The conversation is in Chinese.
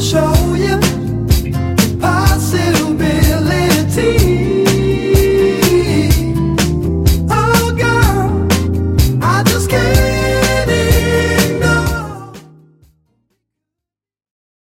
手也